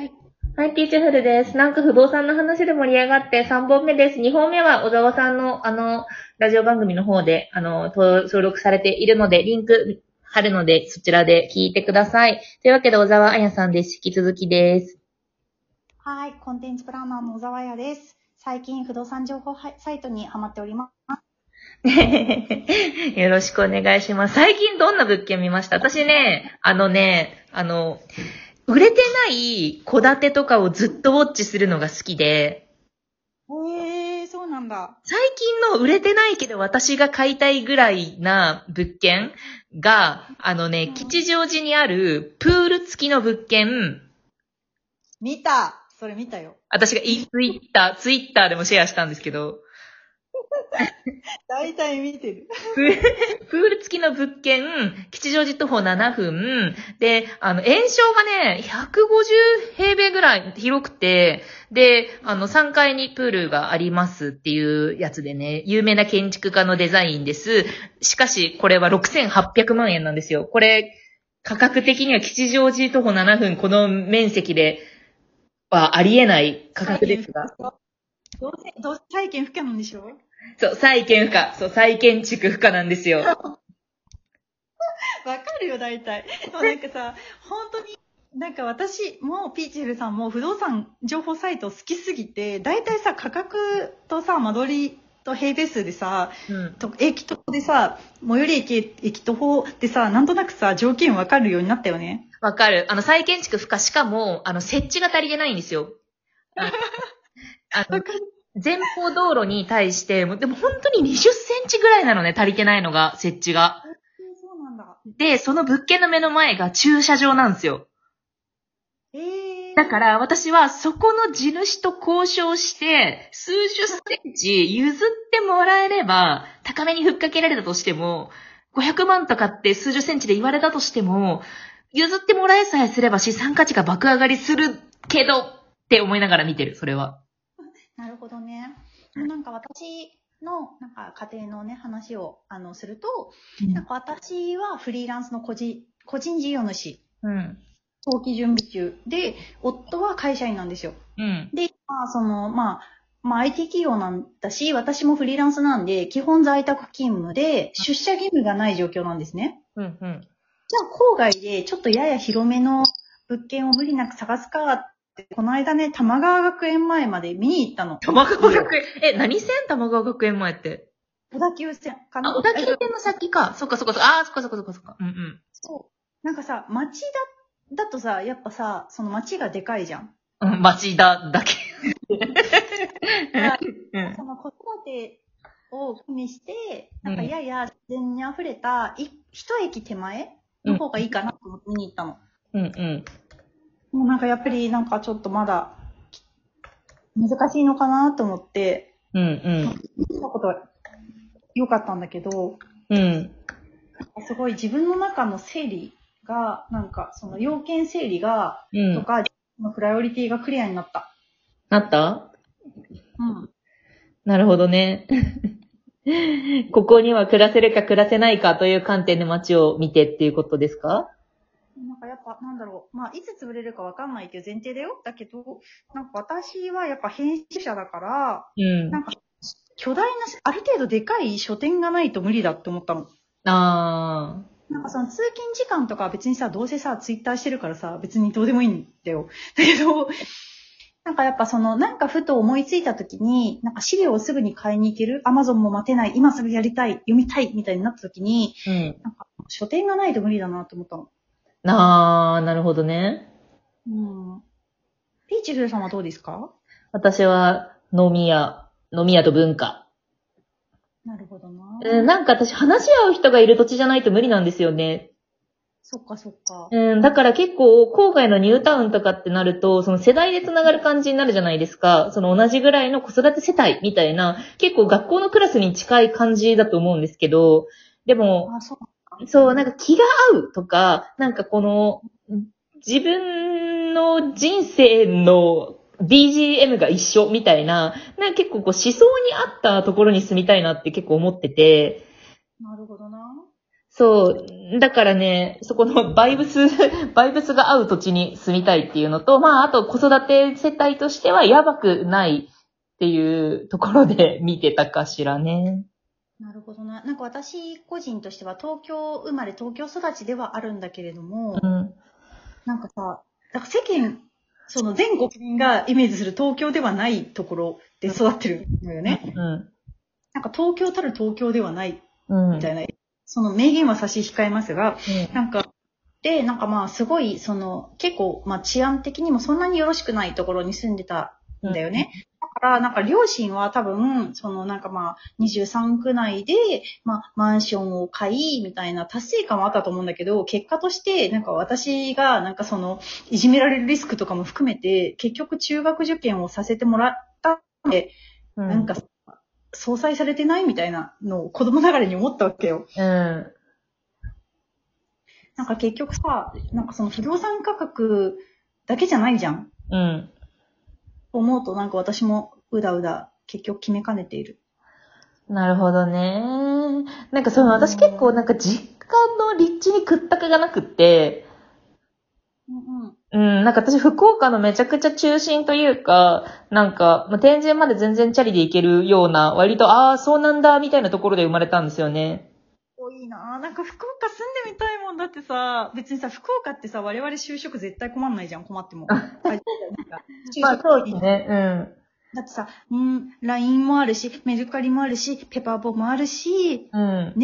はい。はい、ピーチフルです。なんか不動産の話で盛り上がって3本目です。2本目は小沢さんのあの、ラジオ番組の方で、あの、登登録されているので、リンク貼るので、そちらで聞いてください。というわけで小沢彩さんです。引き続きです。はい。コンテンツプランナーの小沢屋です。最近不動産情報サイトにハマっております。よろしくお願いします。最近どんな物件見ました？私ね、あのね、あの、売れてない戸建てとかをずっとウォッチするのが好きで、へえー、そうなんだ。最近の売れてないけど私が買いたいぐらいな物件が、あのね、吉祥寺にあるプール付きの物件、見た。それ見たよ。私がツイッター、ツイッターでもシェアしたんですけど、大体見てる。プール付きの物件、吉祥寺徒歩7分、で、あの、炎症がね、150平米ぐらい広くて、で、あの、3階にプールがありますっていうやつでね、有名な建築家のデザインです。しかし、これは6800万円なんですよ。これ、価格的には吉祥寺徒歩7分、この面積ではありえない価格ですが。どうせ、どうせ体験不可なんでしょそう、再建不可。そう、再建築不可なんですよ。わかるよ、大体。でもなんかさ、本当に、なんか私もピーチフルさんも不動産情報サイト好きすぎて、大体さ、価格とさ、間取りと平米数でさ、うん。と駅徒歩でさ、最寄り駅、駅徒歩でさ、なんとなくさ、条件わかるようになったよね。わかる。あの、再建築不可。しかも、あの、設置が足りてないんですよ。あのあ。前方道路に対して、もうでも本当に20センチぐらいなのね、足りてないのが、設置が。そうなんだ。で、その物件の目の前が駐車場なんですよ。えー。だから、私はそこの地主と交渉して、数十センチ譲ってもらえれば、高めにふっかけられたとしても、500万とかって数十センチで言われたとしても、譲ってもらえさえすれば資産価値が爆上がりするけど、って思いながら見てる、それは。なんか私の、なんか家庭のね、話を、あの、すると、なんか私はフリーランスの個人、個人事業主、うん。早期準備中で、夫は会社員なんですよ。うん。で、まあ、その、まあ、まあ、IT 企業なんだし、私もフリーランスなんで、基本在宅勤務で、出社義務がない状況なんですね。うん。うん。じゃあ、郊外で、ちょっとやや広めの物件を無理なく探すかって、この間ね、玉川学園前まで見に行ったの。玉川学園、え、何線？玉川学園前って。小田急線かなあ、小田急線の先か。そっかそっかそっか。あー、そっかそっかそっかそっか。うんうん。そう。なんかさ、町だ、だとさ、やっぱさ、その町がでかいじゃん。うん、町田だけ。うんその子育てを加味して、なんかやや自然に溢れた、い一駅手前の方がいいかなと思って見に行ったの。うんうん。もうなんかやっぱりなんかちょっとまだ、難しいのかなと思って、うんうん。見たことは良かったんだけど、うん。すごい自分の中の整理が、なんかその要件整理が、うん。とか、そのプライオリティがクリアになった。なった？うん。なるほどね。ここには暮らせるか暮らせないかという観点で街を見てっていうことですか？なんかやっぱ、なんだろう。まあ、いつ潰れるかわかんないっていう前提だよ。だけど、なんか私はやっぱ編集者だから、うん。なんか、巨大な、ある程度でかい書店がないと無理だって思ったの。あなんかその通勤時間とかは別にさ、どうせさ、ツイッターしてるからさ、別にどうでもいいんだよ。だけど、なんかやっぱその、なんかふと思いついた時に、なんか資料をすぐに買いに行ける、アマゾンも待てない、今すぐやりたい、読みたい、みたいになった時に、ー。うん。なんか書店がないと無理だなと思ったの。あー、なるほどね。うん。ピーチフルさんはどうですか？私は飲み屋、飲み屋と文化。なるほどな。うん、なんか私話し合う人がいる土地じゃないと無理なんですよね。そっかそっか。うん、だから結構、郊外のニュータウンとかってなると、その世代で繋がる感じになるじゃないですか。その同じぐらいの子育て世帯みたいな、結構学校のクラスに近い感じだと思うんですけど、でも、あ、そう。そう、なんか気が合うとか、なんかこの、自分の人生の BGM が一緒みたいな、なんか結構こう思想に合ったところに住みたいなって結構思ってて、なるほどな。そう、だからね、そこのバイブス、バイブスが合う土地に住みたいっていうのと、まあ、あと子育て世帯としてはやばくないっていうところで見てたかしらね。なるほどな。なんか私個人としては東京生まれ東京育ちではあるんだけれども、うん。なんかさ、なんか世間、その全国民がイメージする東京ではないところで育ってるのよね。うん。なんか東京たる東京ではないうん。みたいな、その名言は差し控えますが、なんか、で、なんかまあすごい、その結構まあ治安的にもそんなによろしくないところに住んでたんだよね。だから、なんか両親は多分、そのなんかまあ23区内で、まあマンションを買い、みたいな達成感はあったと思うんだけど、結果として、なんか私がなんかその、いじめられるリスクとかも含めて、結局中学受験をさせてもらったので、うん、なんか、相殺されてないみたいなのを子供ながらに思ったわけよ。うん。なんか結局さ、なんかその不動産価格だけじゃないじゃん。うん。思うとなんか私もうだうだ結局決めかねている。なるほどね。なんかその私結構なんか実家の立地に屈託がなくって、うんうん。うん、なんか私福岡のめちゃくちゃ中心というか、なんか、まあ、天神まで全然チャリで行けるような、割と、ああ、そうなんだ、みたいなところで生まれたんですよね。おいいなぁ。なんか福岡住んでみたいもんだってさ、別にさ、福岡ってさ、我々就職絶対困んないじゃん、困っても。まあ職そうですね、うん。だってさ、うん、LINE もあるし、メルカリもあるし、ペパーボもあるし、うん。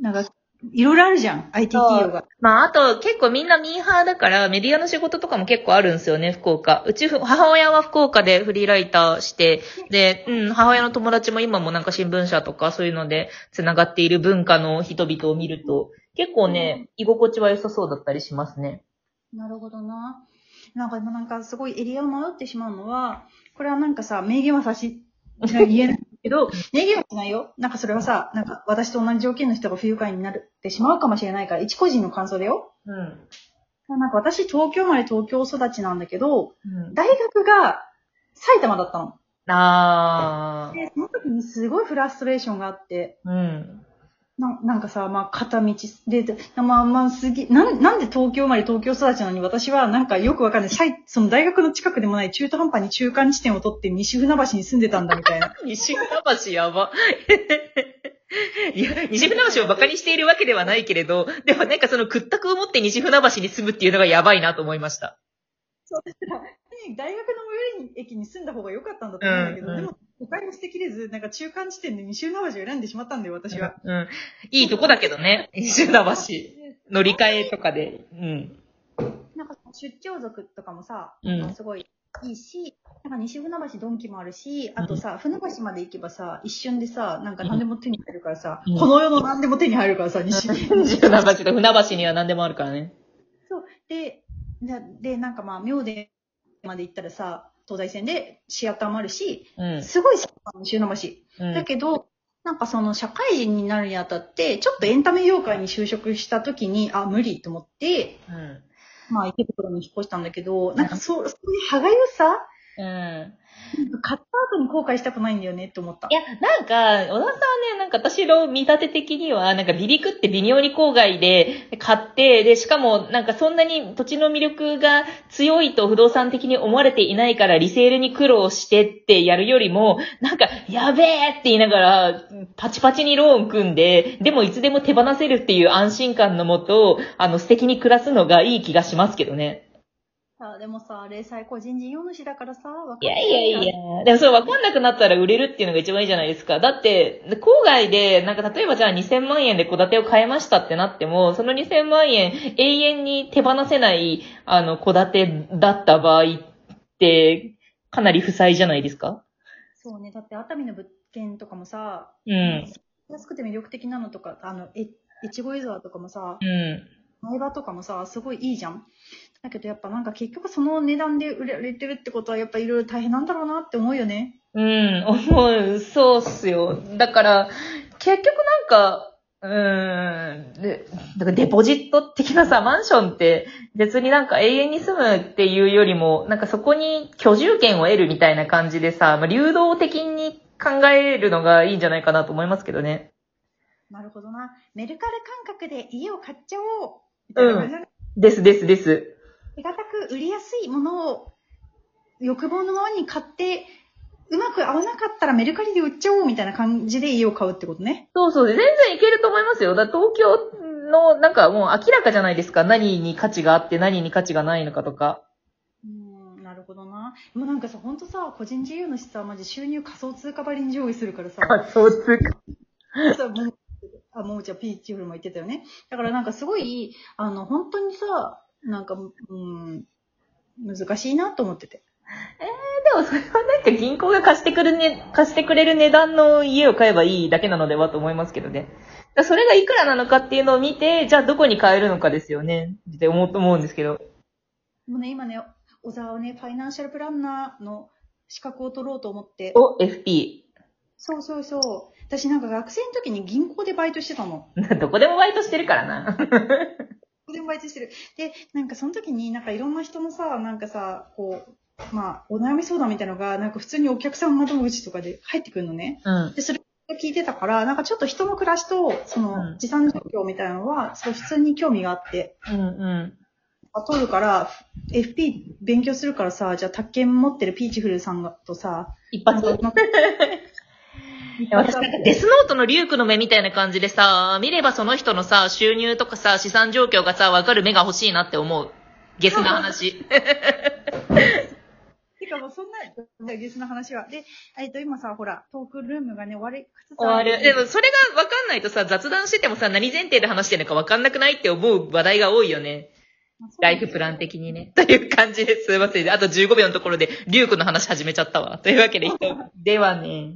なんか、いろいろあるじゃん、IT 企業が。まあ、あと、結構みんなミーハーだから、メディアの仕事とかも結構あるんですよね、福岡。うち、母親は福岡でフリーライターして、で、うん、母親の友達も今もなんか新聞社とかそういうので繋がっている文化の人々を見ると、結構ね、居心地は良さそうだったりしますね。なるほどな。なんか今なんかすごいエリアを迷ってしまうのは、これはなんかさ、名言は差し、言えないけど、名言はしないよ。なんかそれはさ、なんか私と同じ条件の人が不愉快になってしまうかもしれないから、一個人の感想だよ。うん。なんか私東京生まれ東京育ちなんだけど、うん。大学が埼玉だったの。あー。で、その時にすごいフラストレーションがあって、うん。ななんかさ、まあ、片道で、でまあまあ、すげえ、なん、なんで東京生まれ東京育ちなのに私はなんかよくわかんない。さいその大学の近くでもない中途半端に中間地点を取って西船橋に住んでたんだみたいな。西船橋やば。いや、西船橋を馬鹿にしているわけではないけれど、でもなんかその屈託を持って西船橋に住むっていうのがやばいなと思いました。そう、だから、大学の最寄り駅に住んだ方が良かったんだと思うんだけど、うんうんでも、お買いも捨てきれず、なんか中間地点で西船橋を選んでしまったんだよ、私は。うん。いいとこだけどね、西船橋。乗り換えとかで。うん。なんか出張族とかもさ、うんすごいいいし、なんか西船橋ドンキもあるし、あとさ、船橋まで行けばさ、一瞬でさ、なんか何でも手に入るからさ、うんこの世の何でも手に入るからさ、西西船橋と船橋には何でもあるからね。そう。で、で、でなんかまあ、妙でまで行ったらさ、東西線でシアターもあるし、うん。すごい好きなの、西船橋。うんだけど、なんかその社会人になるにあたって、ちょっとエンタメ業界に就職した時に、あ、無理と思って、うん。まあ池袋に引っ越したんだけど、なんかそう、そういう歯がゆさうん。買った後に後悔したくないんだよねって思ったい。や、なんか、小田さんはね、なんか私の見立て的には、なんか離陸って微妙に郊外で買って、で、しかもなんかそんなに土地の魅力が強いと不動産的に思われていないからリセールに苦労してってやるよりも、なんか、やべえって言いながら、パチパチにローン組んで、でもいつでも手放せるっていう安心感のもと、あの素敵に暮らすのがいい気がしますけどね。さあ、でもさ、零細個人事業主だからさ、わかいんないやいやいや。でもそれ分かんなくなったら売れるっていうのが一番いいじゃないですか。だって、郊外で、なんか例えばじゃあ2000万円で戸建てを買えましたってなっても、その2000万円永遠に手放せない、あの、戸建てだった場合って、かなり負債じゃないですか？そうね、だって熱海の物件とかもさ、うん。安くて魅力的なのとか、あの、え、越後湯沢とかもさ、うん。苗場とかもさ、すごいいいじゃん。だけどやっぱなんか結局その値段で売られてるってことはやっぱいろいろ大変なんだろうなって思うよね。うん、思う。そうっすよ。だから、結局なんか、うーん、で、だからデポジット的なさ、マンションって別になんか永遠に住むっていうよりも、なんかそこに居住権を得るみたいな感じでさ、まあ、流動的に考えるのがいいんじゃないかなと思いますけどね。なるほどな。メルカリ感覚で家を買っちゃおう。みたいな感じだねですですです。手堅く売りやすいものを欲望のままに買って、うまく合わなかったらメルカリで売っちゃおうみたいな感じで家を買うってことね。そうそう。全然いけると思いますよ。だ東京の、なんかもう明らかじゃないですか。何に価値があって何に価値がないのかとか。うん、なるほどな。もうなんかさ、ほんとさ、個人自由の質はマジ収入仮想通貨ばりに上位するからさ。仮想通貨。そうもうあ、もうじゃあピーチフルも言ってたよね。だからなんかすごい、あの、本当にさ、なんか、うん、難しいなと思ってて。でもそれはなんか銀行が貸してくるね、貸してくれる値段の家を買えばいいだけなのではと思いますけどね。それがいくらなのかっていうのを見て、じゃあどこに買えるのかですよね。って思うと思うんですけど。もうね、今ね、小沢はね、ファイナンシャルプランナーの資格を取ろうと思って。お、FP。そうそうそう。私なんか学生の時に銀行でバイトしてたの。どこでもバイトしてるからな。でもバイトしてる。で、なんかその時になんかいろんな人のさ、なんかさ、こう、まあ、お悩み相談みたいなのが、なんか普通にお客さん窓口とかで入ってくるのね。うん。で、それを聞いてたから、なんかちょっと人の暮らしと、そうんの、持参状況みたいなのは、そう普通に興味があって、うんうん。あ取るから、FP 勉強するからさ、じゃあ宅建持ってるピーチフルさんがとさ、一発。私なんかデスノートのリュークの目みたいな感じでさ、見ればその人のさ、収入とかさ、資産状況がさ、わかる目が欲しいなって思う。ゲスな話。てかもうそんな、ゲスの話は。で、えっと、今さ、ほら、トークルームがね、終わりつつ終わる。でもそれがわかんないとさ、雑談しててもさ、何前提で話してるのかわかんなくないって思う話題が多いよね。ライフプラン的にね。という感じですいません。あと15秒のところで、リュークの話始めちゃったわ。というわけで、人ではね。